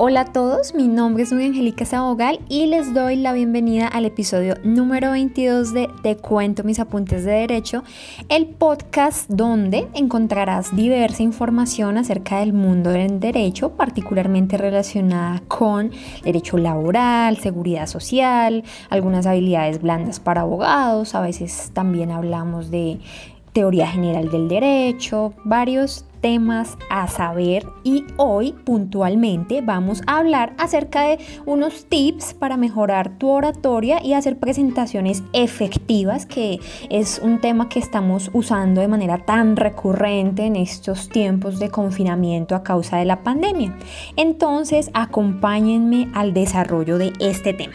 Hola a todos, mi nombre es Nubia Angélica Sabogal y les doy la bienvenida al episodio número 22 de Te cuento mis apuntes de derecho, el podcast donde encontrarás diversa información acerca del mundo del derecho, particularmente relacionada con derecho laboral, seguridad social, algunas habilidades blandas para abogados, a veces también hablamos de teoría general del derecho, varios temas a saber y hoy puntualmente vamos a hablar acerca de unos tips para mejorar tu oratoria y hacer presentaciones efectivas, que es un tema que estamos usando de manera tan recurrente en estos tiempos de confinamiento a causa de la pandemia. Entonces, acompáñenme al desarrollo de este tema.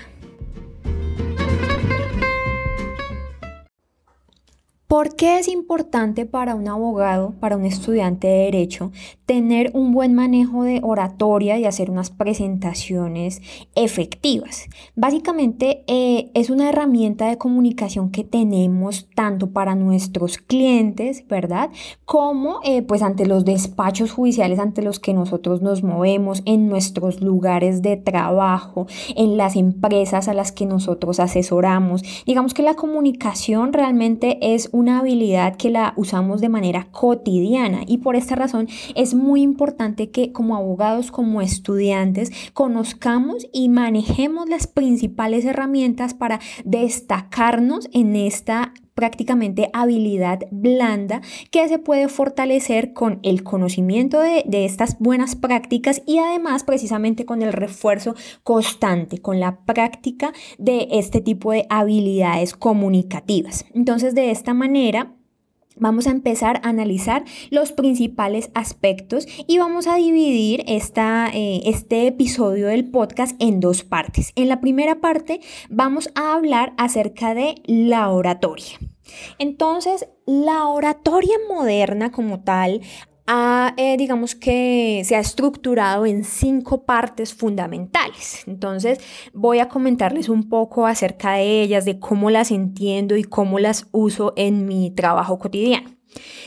¿Por qué es importante para un abogado, para un estudiante de derecho, tener un buen manejo de oratoria y hacer unas presentaciones efectivas? Básicamente eh, es una herramienta de comunicación que tenemos tanto para nuestros clientes, ¿verdad? Como eh, pues ante los despachos judiciales ante los que nosotros nos movemos, en nuestros lugares de trabajo, en las empresas a las que nosotros asesoramos. Digamos que la comunicación realmente es un una habilidad que la usamos de manera cotidiana. Y por esta razón es muy importante que como abogados, como estudiantes, conozcamos y manejemos las principales herramientas para destacarnos en esta prácticamente habilidad blanda que se puede fortalecer con el conocimiento de, de, estas buenas prácticas y además precisamente con el refuerzo constante, con la práctica de este tipo de habilidades comunicativas. Entonces, de esta manera, Vamos a empezar a analizar los principales aspectos y vamos a dividir esta, eh, este episodio del podcast en dos partes. En la primera parte vamos a hablar acerca de la oratoria. Entonces, la oratoria moderna como tal ha, eh, digamos que se ha estructurado en cinco partes fundamentales. Entonces voy a comentarles un poco acerca de ellas, de cómo las entiendo y cómo las uso en mi trabajo cotidiano.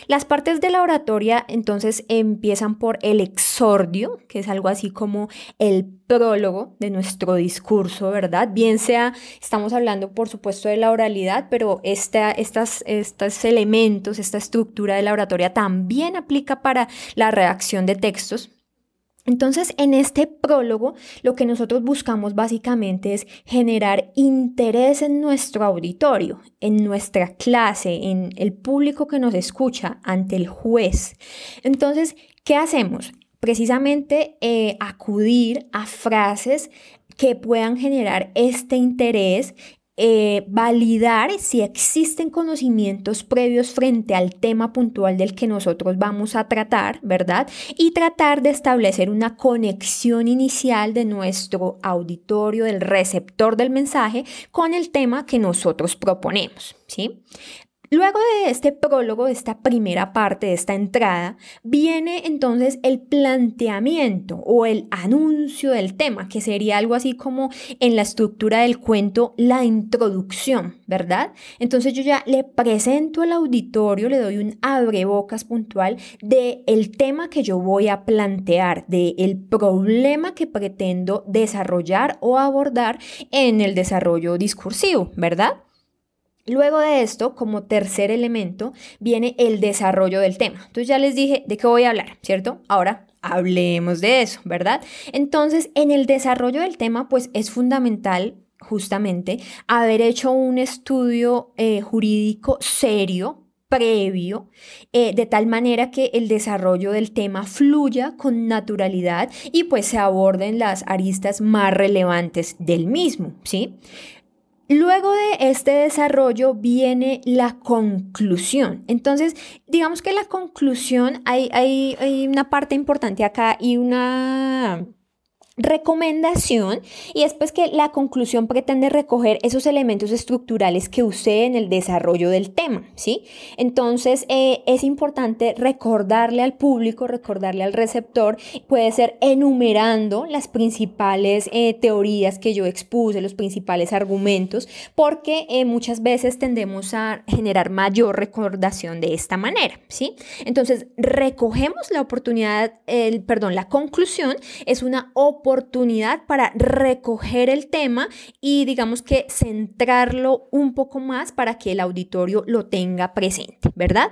Las partes de la oratoria entonces empiezan por el exordio, que es algo así como el prólogo de nuestro discurso, ¿verdad? Bien sea, estamos hablando por supuesto de la oralidad, pero estos elementos, esta estructura de la oratoria también aplica para la redacción de textos. Entonces, en este prólogo, lo que nosotros buscamos básicamente es generar interés en nuestro auditorio, en nuestra clase, en el público que nos escucha, ante el juez. Entonces, ¿qué hacemos? Precisamente eh, acudir a frases que puedan generar este interés eh, validar si existen conocimientos previos frente al tema puntual del que nosotros vamos a tratar, ¿verdad? Y tratar de establecer una conexión inicial de nuestro auditorio, del receptor del mensaje, con el tema que nosotros proponemos, ¿sí? Luego de este prólogo, de esta primera parte, de esta entrada, viene entonces el planteamiento o el anuncio del tema, que sería algo así como en la estructura del cuento la introducción, ¿verdad? Entonces yo ya le presento al auditorio, le doy un abrebocas puntual del el tema que yo voy a plantear, del el problema que pretendo desarrollar o abordar en el desarrollo discursivo, ¿verdad? Luego de esto, como tercer elemento, viene el desarrollo del tema. Entonces ya les dije de qué voy a hablar, ¿cierto? Ahora hablemos de eso, ¿verdad? Entonces, en el desarrollo del tema, pues es fundamental justamente haber hecho un estudio eh, jurídico serio previo, eh, de tal manera que el desarrollo del tema fluya con naturalidad y pues se aborden las aristas más relevantes del mismo, ¿sí? Luego de este desarrollo viene la conclusión. Entonces, digamos que la conclusión, hay, hay, una parte importante acá y una recomendación y después que la conclusión pretende recoger esos elementos estructurales que usé en el desarrollo del tema, ¿sí? Entonces eh, es importante recordarle al público, recordarle al receptor, puede ser enumerando las principales eh, teorías que yo expuse, los principales argumentos, porque eh, muchas veces tendemos a generar mayor recordación de esta manera, ¿sí? Entonces recogemos la oportunidad, el, perdón, la conclusión es una oportunidad oportunidad para recoger el tema y digamos que centrarlo un poco más para que el auditorio lo tenga presente, ¿verdad?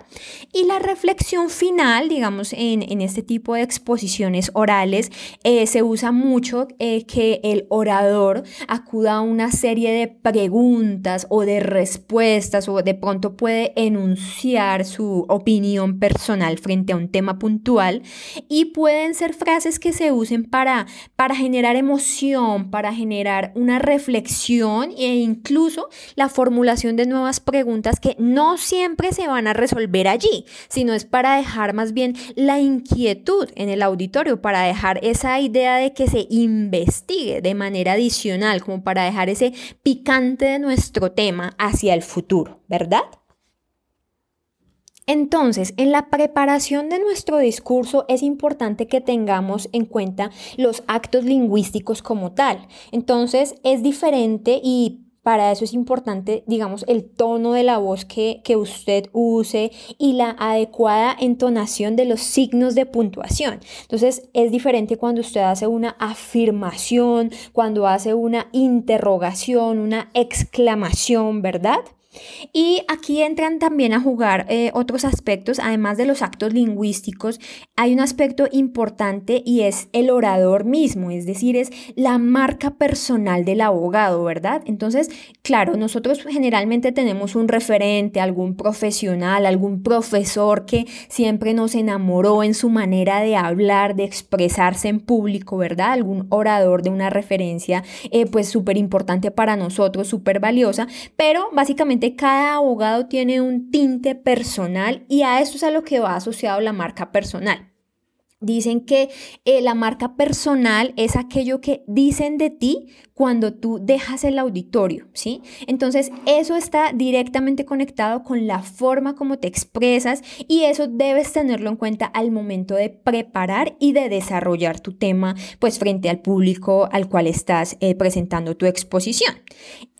Y la reflexión final, digamos, en, este tipo de exposiciones orales, eh, se usa mucho eh, que el orador acuda a una serie de preguntas o de respuestas o de pronto puede enunciar su opinión personal frente a un tema puntual y pueden ser frases que se usen para generar emoción, para generar una reflexión e incluso la formulación de nuevas preguntas que no siempre se van a resolver allí, sino es para dejar más bien la inquietud en el auditorio, para dejar esa idea de que se investigue de manera adicional, como para dejar ese picante de nuestro tema hacia el futuro, ¿verdad? Entonces, en la preparación de nuestro discurso es importante que tengamos en cuenta los actos lingüísticos como tal. Entonces, es diferente y para eso es importante, digamos, el tono de la voz que, que, usted use y la adecuada entonación de los signos de puntuación. Entonces, es diferente cuando usted hace una afirmación, cuando hace una interrogación, una exclamación, ¿verdad? Y aquí entran también a jugar eh, otros aspectos, además de los actos lingüísticos, hay un aspecto importante y es el orador mismo, es decir, es la marca personal del abogado, ¿verdad? Entonces, claro, nosotros generalmente tenemos un referente, algún profesional, algún profesor que siempre nos enamoró en su manera de hablar, de expresarse en público, ¿verdad? Algún orador de una referencia, eh, pues súper importante para nosotros, súper valiosa, pero básicamente cada abogado tiene un tinte personal y a eso es a lo que va asociado la marca personal. Dicen que eh, la marca personal es aquello que dicen de ti cuando tú dejas el auditorio, ¿sí? Entonces, eso está directamente conectado con la forma como te expresas y eso debes tenerlo en cuenta al momento de preparar y de desarrollar tu tema, pues frente al público al cual estás eh, presentando tu exposición.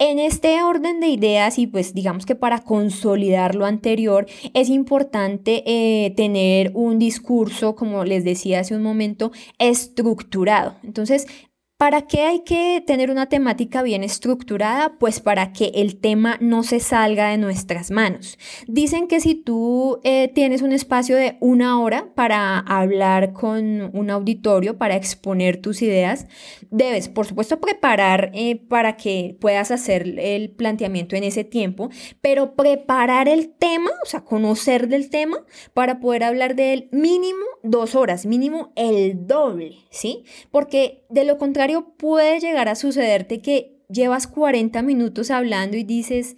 En este orden de ideas y pues digamos que para consolidar lo anterior, es importante eh, tener un discurso, como les decía hace un momento, estructurado. Entonces, ¿Para qué hay que tener una temática bien estructurada? Pues para que el tema no se salga de nuestras manos. Dicen que si tú eh, tienes un espacio de una hora para hablar con un auditorio, para exponer tus ideas, debes, por supuesto, preparar eh, para que puedas hacer el planteamiento en ese tiempo, pero preparar el tema, o sea, conocer del tema para poder hablar de él mínimo dos horas, mínimo el doble, ¿sí? Porque de lo contrario, puede llegar a sucederte que llevas 40 minutos hablando y dices,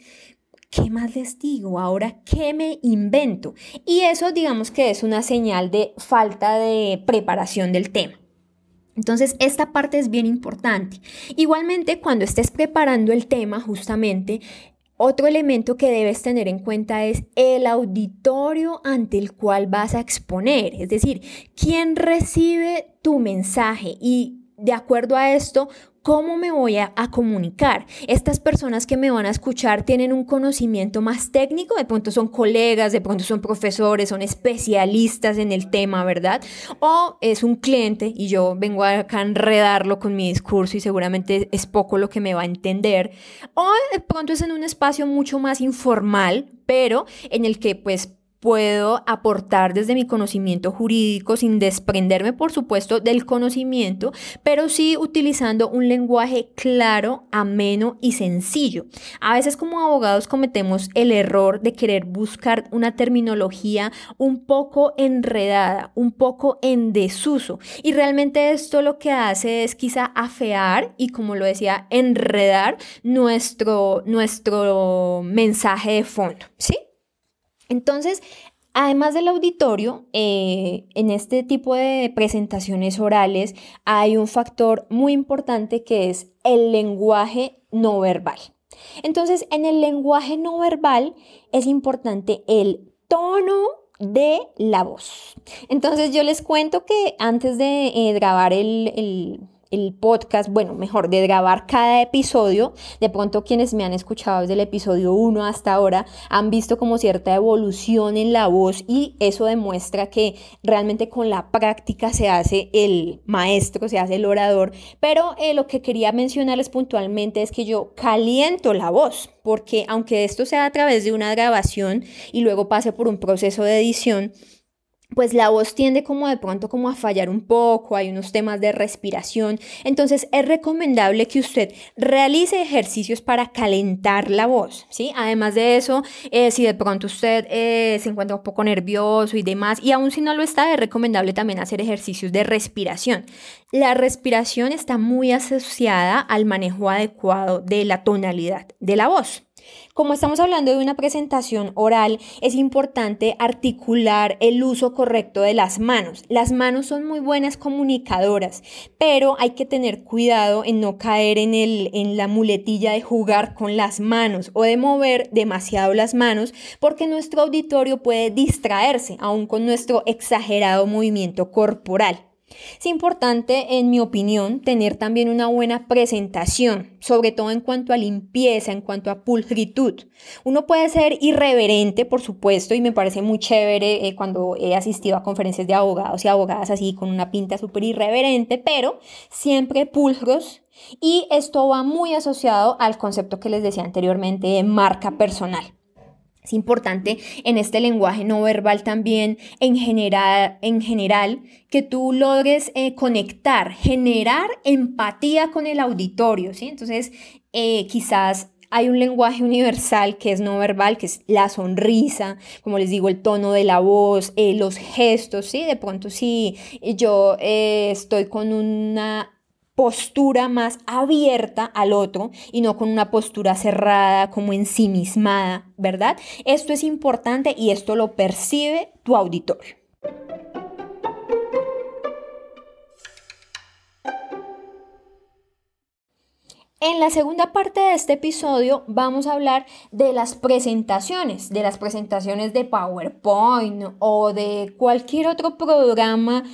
¿qué más les digo? Ahora, ¿qué me invento? Y eso digamos que es una señal de falta de preparación del tema. Entonces, esta parte es bien importante. Igualmente, cuando estés preparando el tema, justamente, otro elemento que debes tener en cuenta es el auditorio ante el cual vas a exponer, es decir, quién recibe tu mensaje y de acuerdo a esto, ¿cómo me voy a, comunicar? Estas personas que me van a escuchar tienen un conocimiento más técnico, de pronto son colegas, de pronto son profesores, son especialistas en el tema, ¿verdad? O es un cliente y yo vengo acá a enredarlo con mi discurso y seguramente es poco lo que me va a entender. O de pronto es en un espacio mucho más informal, pero en el que pues puedo aportar desde mi conocimiento jurídico sin desprenderme, por supuesto, del conocimiento, pero sí utilizando un lenguaje claro, ameno y sencillo. A veces como abogados cometemos el error de querer buscar una terminología un poco enredada, un poco en desuso. Y realmente esto lo que hace es quizá afear y, como lo decía, enredar nuestro, nuestro mensaje de fondo, ¿sí? Entonces, además del auditorio, eh, en este tipo de presentaciones orales hay un factor muy importante que es el lenguaje no verbal. Entonces, en el lenguaje no verbal es importante el tono de la voz. Entonces yo les cuento que antes de eh, grabar el, el podcast, bueno, mejor, de grabar cada episodio. De pronto quienes me han escuchado desde el episodio 1 hasta ahora han visto como cierta evolución en la voz y eso demuestra que realmente con la práctica se hace el maestro, se hace el orador. Pero eh, lo que quería mencionarles puntualmente es que yo caliento la voz, porque aunque esto sea a través de una grabación y luego pase por un proceso de edición, pues la voz tiende como de pronto como a fallar un poco, hay unos temas de respiración, entonces es recomendable que usted realice ejercicios para calentar la voz, ¿sí? Además de eso, eh, si de pronto usted eh, se encuentra un poco nervioso y demás, y aún si no lo está, es recomendable también hacer ejercicios de respiración. La respiración está muy asociada al manejo adecuado de la tonalidad de la voz. Como estamos hablando de una presentación oral, es importante articular el uso correcto de las manos. Las manos son muy buenas comunicadoras, pero hay que tener cuidado en no caer en, el, en la muletilla de jugar con las manos o de mover demasiado las manos, porque nuestro auditorio puede distraerse aún con nuestro exagerado movimiento corporal. Es importante, en mi opinión, tener también una buena presentación, sobre todo en cuanto a limpieza, en cuanto a pulcritud. Uno puede ser irreverente, por supuesto, y me parece muy chévere eh, cuando he asistido a conferencias de abogados y abogadas así con una pinta súper irreverente, pero siempre pulcros. Y esto va muy asociado al concepto que les decía anteriormente de marca personal. Es importante en este lenguaje no verbal también en general, en general que tú logres eh, conectar, generar empatía con el auditorio, ¿sí? Entonces, eh, quizás hay un lenguaje universal que es no verbal, que es la sonrisa, como les digo, el tono de la voz, eh, los gestos, ¿sí? De pronto si yo estoy con una postura más abierta al otro y no con una postura cerrada, como ensimismada, ¿verdad? Esto es importante y esto lo percibe tu auditorio. En la segunda parte de este episodio vamos a hablar de las presentaciones, de las presentaciones de PowerPoint o de cualquier otro programa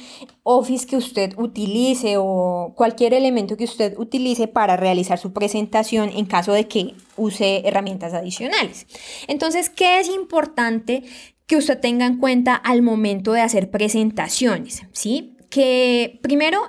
Office que usted utilice o cualquier elemento que usted utilice para realizar su presentación en caso de que use herramientas adicionales. Entonces, ¿qué es importante que usted tenga en cuenta al momento de hacer presentaciones? ¿Sí? Que primero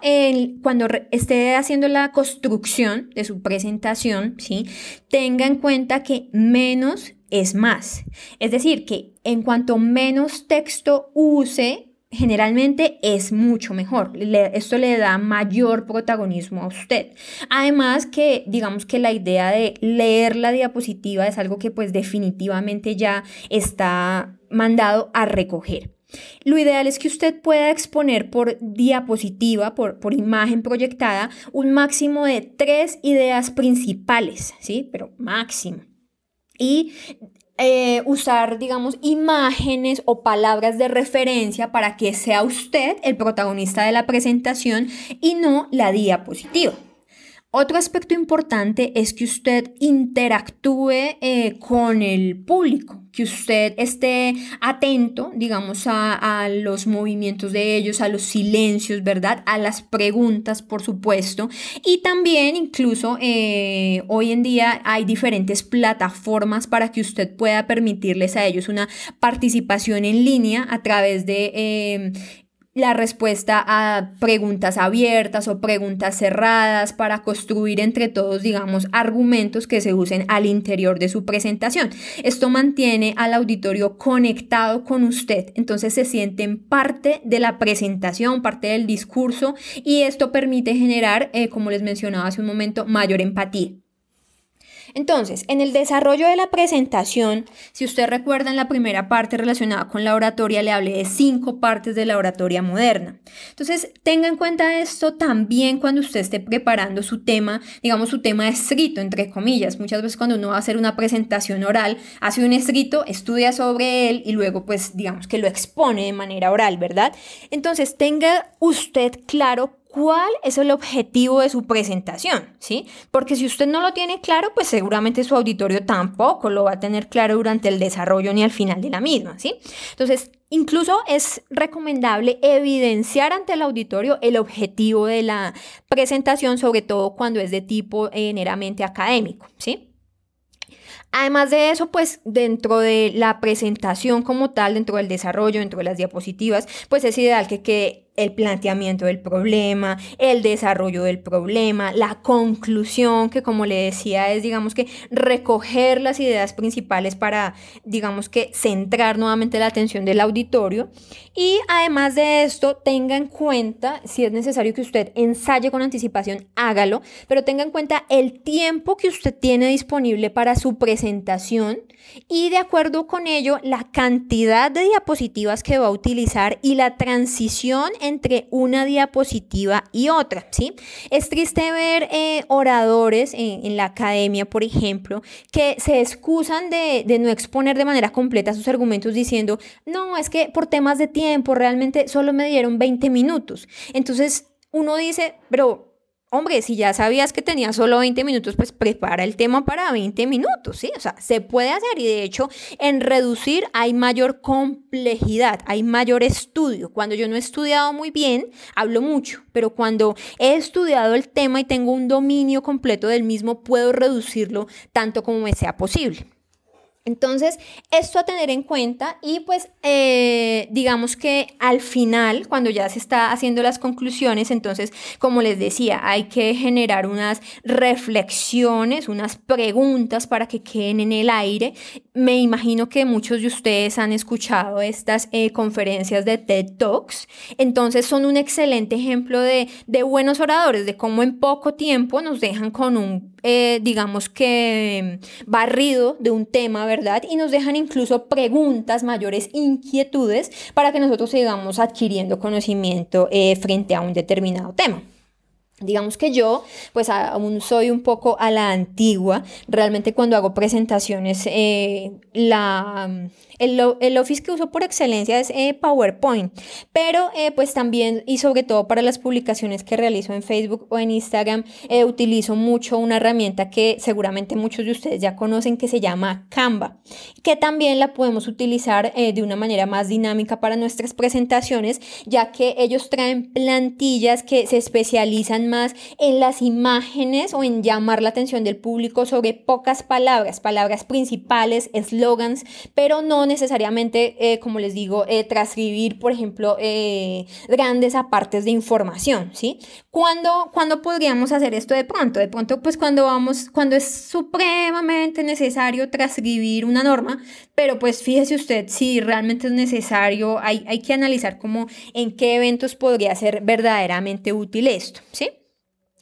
cuando esté haciendo la construcción de su presentación, ¿sí? tenga en cuenta que menos es más. Es decir, que en cuanto menos texto use, generalmente es mucho mejor. esto le da mayor protagonismo a usted. Además que digamos que la idea de leer la diapositiva es algo que pues definitivamente ya está mandado a recoger. Lo ideal es que usted pueda exponer por diapositiva, por, por, imagen proyectada, un máximo de tres ideas principales, ¿sí? Pero máximo. Y eh, usar, digamos, imágenes o palabras de referencia para que sea usted el protagonista de la presentación y no la diapositiva. Otro aspecto importante es que usted interactúe eh, con el público, que usted esté atento, digamos, a, los movimientos de ellos, a los silencios, ¿verdad? A las preguntas, por supuesto. Y también, incluso, eh, hoy en día hay diferentes plataformas para que usted pueda permitirles a ellos una participación en línea a través de eh, la respuesta a preguntas abiertas o preguntas cerradas para construir entre todos, digamos, argumentos que se usen al interior de su presentación. Esto mantiene al auditorio conectado con usted, entonces se sienten parte de la presentación, parte del discurso y esto permite generar, eh, como les mencionaba hace un momento, mayor empatía. Entonces, en el desarrollo de la presentación, si usted recuerda en la primera parte relacionada con la oratoria, le hablé de cinco partes de la oratoria moderna. Entonces, tenga en cuenta esto también cuando usted esté preparando su tema, digamos su tema escrito, entre comillas. Muchas veces cuando uno va a hacer una presentación oral, hace un escrito, estudia sobre él y luego, pues, digamos que lo expone de manera oral, ¿verdad? Entonces, tenga usted claro cuál es el objetivo de su presentación, ¿sí? Porque si usted no lo tiene claro, pues seguramente su auditorio tampoco lo va a tener claro durante el desarrollo ni al final de la misma, ¿sí? Entonces, incluso es recomendable evidenciar ante el auditorio el objetivo de la presentación, sobre todo cuando es de tipo eh, meramente académico, ¿sí? Además de eso, pues dentro de la presentación como tal, dentro del desarrollo, dentro de las diapositivas, pues es ideal que quede el planteamiento del problema, el desarrollo del problema, la conclusión, que como le decía es, digamos que, recoger las ideas principales para, digamos que, centrar nuevamente la atención del auditorio. Y además de esto, tenga en cuenta, si es necesario que usted ensaye con anticipación, hágalo, pero tenga en cuenta el tiempo que usted tiene disponible para su presentación y de acuerdo con ello, la cantidad de diapositivas que va a utilizar y la transición entre una diapositiva y otra, ¿sí? Es triste ver eh, oradores en, la academia, por ejemplo, que se excusan de, de no exponer de manera completa sus argumentos diciendo, no, es que por temas de tiempo realmente solo me dieron 20 minutos. Entonces uno dice, pero Hombre, si ya sabías que tenía solo 20 minutos, pues prepara el tema para 20 minutos, ¿sí? O sea, se puede hacer y de hecho en reducir hay mayor complejidad, hay mayor estudio. Cuando yo no he estudiado muy bien, hablo mucho, pero cuando he estudiado el tema y tengo un dominio completo del mismo, puedo reducirlo tanto como me sea posible. Entonces, esto a tener en cuenta y pues eh, digamos que al final, cuando ya se está haciendo las conclusiones, entonces, como les decía, hay que generar unas reflexiones, unas preguntas para que queden en el aire. Me imagino que muchos de ustedes han escuchado estas eh, conferencias de TED Talks, entonces son un excelente ejemplo de, de buenos oradores, de cómo en poco tiempo nos dejan con un eh, digamos que barrido de un tema, ¿verdad? Y nos dejan incluso preguntas, mayores inquietudes para que nosotros sigamos adquiriendo conocimiento eh, frente a un determinado tema. Digamos que yo, pues aún soy un poco a la antigua. Realmente cuando hago presentaciones, eh, la, el, Office que uso por excelencia es eh, PowerPoint, pero eh, pues también y sobre todo para las publicaciones que realizo en Facebook o en Instagram, utilizo mucho una herramienta que seguramente muchos de ustedes ya conocen que se llama Canva, que también la podemos utilizar de una manera más dinámica para nuestras presentaciones, ya que ellos traen plantillas que se especializan más en las imágenes o en llamar la atención del público sobre pocas palabras, palabras principales, eslogans, pero no necesariamente, eh, como les digo, eh, transcribir, por ejemplo, eh, grandes apartes de información, ¿sí? ¿Cuándo, ¿Cuándo podríamos hacer esto de pronto? De pronto, pues cuando vamos, cuando es supremamente necesario transcribir una norma, pero pues fíjese usted si realmente es necesario, hay, hay que analizar cómo, en qué eventos podría ser verdaderamente útil esto, ¿sí?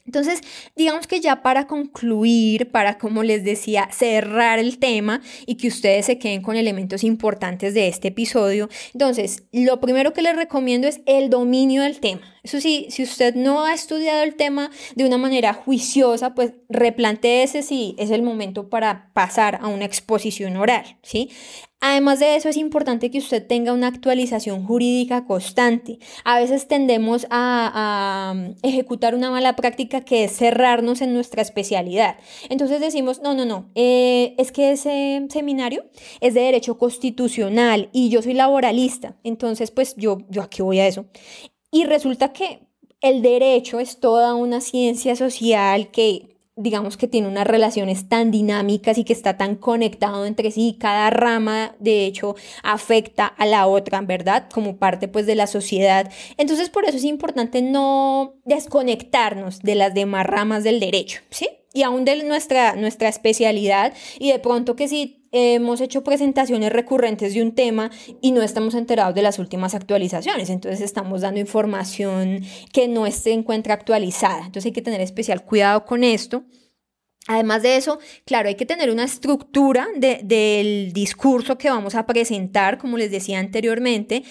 Entonces, digamos que ya para concluir, para, como les decía, cerrar el tema y que ustedes se queden con elementos importantes de este episodio, entonces, lo primero que les recomiendo es el dominio del tema. Eso sí, si usted no ha estudiado el tema de una manera juiciosa, pues replanteese si es el momento para pasar a una exposición oral, ¿sí? Además de eso, es importante que usted tenga una actualización jurídica constante. A veces tendemos a, um, ejecutar una mala práctica que es cerrarnos en nuestra especialidad. Entonces decimos, no, no, no, eh, es que ese seminario es de derecho constitucional y yo soy laboralista. Entonces, pues yo, yo aquí voy a eso. Y resulta que el derecho es toda una ciencia social que digamos que tiene unas relaciones tan dinámicas y que está tan conectado entre sí, cada rama de hecho afecta a la otra, ¿verdad? Como parte pues de la sociedad. Entonces por eso es importante no desconectarnos de las demás ramas del derecho, ¿sí? Y aún de nuestra, nuestra especialidad y de pronto que si hemos hecho presentaciones recurrentes de un tema y no estamos enterados de las últimas actualizaciones. Entonces estamos dando información que no se encuentra actualizada. Entonces hay que tener especial cuidado con esto. Además de eso, claro, hay que tener una estructura del discurso que vamos a presentar, como les decía anteriormente,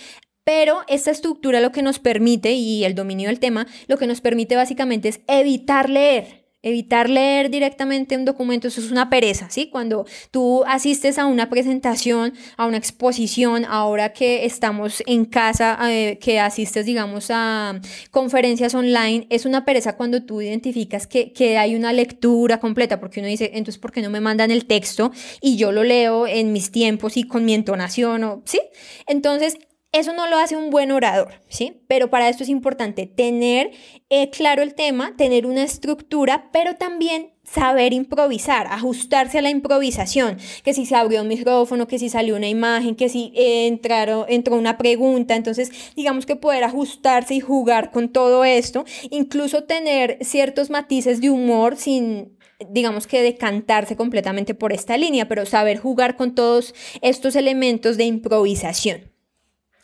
pero esta estructura lo que nos permite, y el dominio del tema, lo que nos permite básicamente es evitar leer Evitar leer directamente un documento, eso es una pereza, ¿sí? Cuando tú asistes a una presentación, a una exposición, ahora que estamos en casa, eh, que asistes, digamos, a conferencias online, es una pereza cuando tú identificas que, que hay una lectura completa, porque uno dice, entonces, ¿por qué no me mandan el texto y yo lo leo en mis tiempos y con mi entonación, o, ¿sí? Entonces, eso no lo hace un buen orador, ¿sí? Pero para esto es importante tener eh, claro el tema, tener una estructura, pero también saber improvisar, ajustarse a la improvisación, que si se abrió un micrófono, que si salió una imagen, que si eh, entraron, entró una pregunta, entonces digamos que poder ajustarse y jugar con todo esto, incluso tener ciertos matices de humor sin digamos que decantarse completamente por esta línea, pero saber jugar con todos estos elementos de improvisación.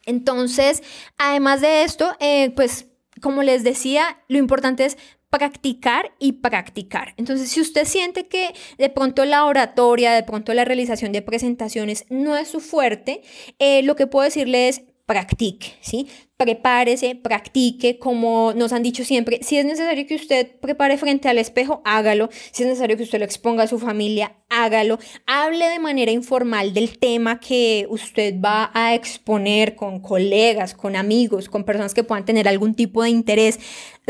Entonces, además de esto, eh, pues como les decía, lo importante es practicar y practicar. Entonces, si usted siente que de pronto la oratoria, de pronto la realización de presentaciones no es su fuerte, eh, lo que puedo decirle es practique, ¿sí? prepárese, practique, como nos han dicho siempre, si es necesario que usted prepare frente al espejo, hágalo, si es necesario que usted lo exponga a su familia, hágalo, hable de manera informal del tema que usted va a exponer con colegas, con amigos, con personas que puedan tener algún tipo de interés.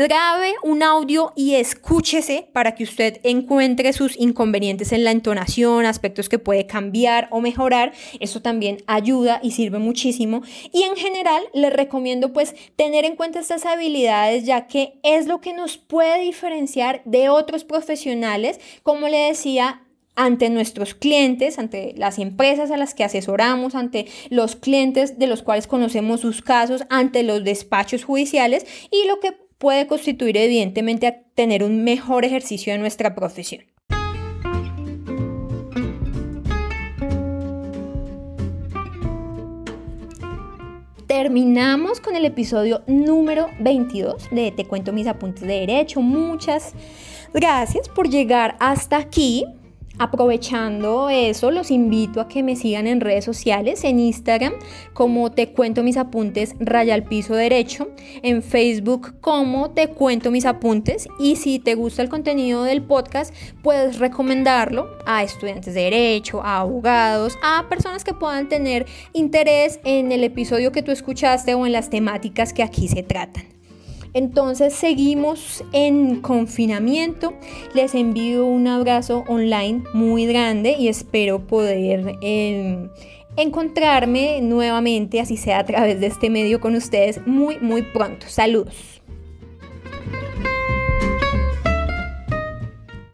Grabe un audio y escúchese para que usted encuentre sus inconvenientes en la entonación, aspectos que puede cambiar o mejorar. Eso también ayuda y sirve muchísimo. Y en general le recomiendo pues tener en cuenta estas habilidades ya que es lo que nos puede diferenciar de otros profesionales, como le decía, ante nuestros clientes, ante las empresas a las que asesoramos, ante los clientes de los cuales conocemos sus casos, ante los despachos judiciales y lo que puede constituir evidentemente a tener un mejor ejercicio de nuestra profesión. terminamos con el episodio número 22 de Te cuento mis apuntes de derecho. Muchas gracias por llegar hasta aquí. Aprovechando eso, los invito a que me sigan en redes sociales, en Instagram como te cuento mis apuntes raya al piso derecho, en Facebook como te cuento mis apuntes y si te gusta el contenido del podcast puedes recomendarlo a estudiantes de derecho, a abogados, a personas que puedan tener interés en el episodio que tú escuchaste o en las temáticas que aquí se tratan. Entonces seguimos en confinamiento. Les envío un abrazo online muy grande y espero poder em, encontrarme nuevamente, así sea a través de este medio con ustedes, muy, muy pronto. Saludos.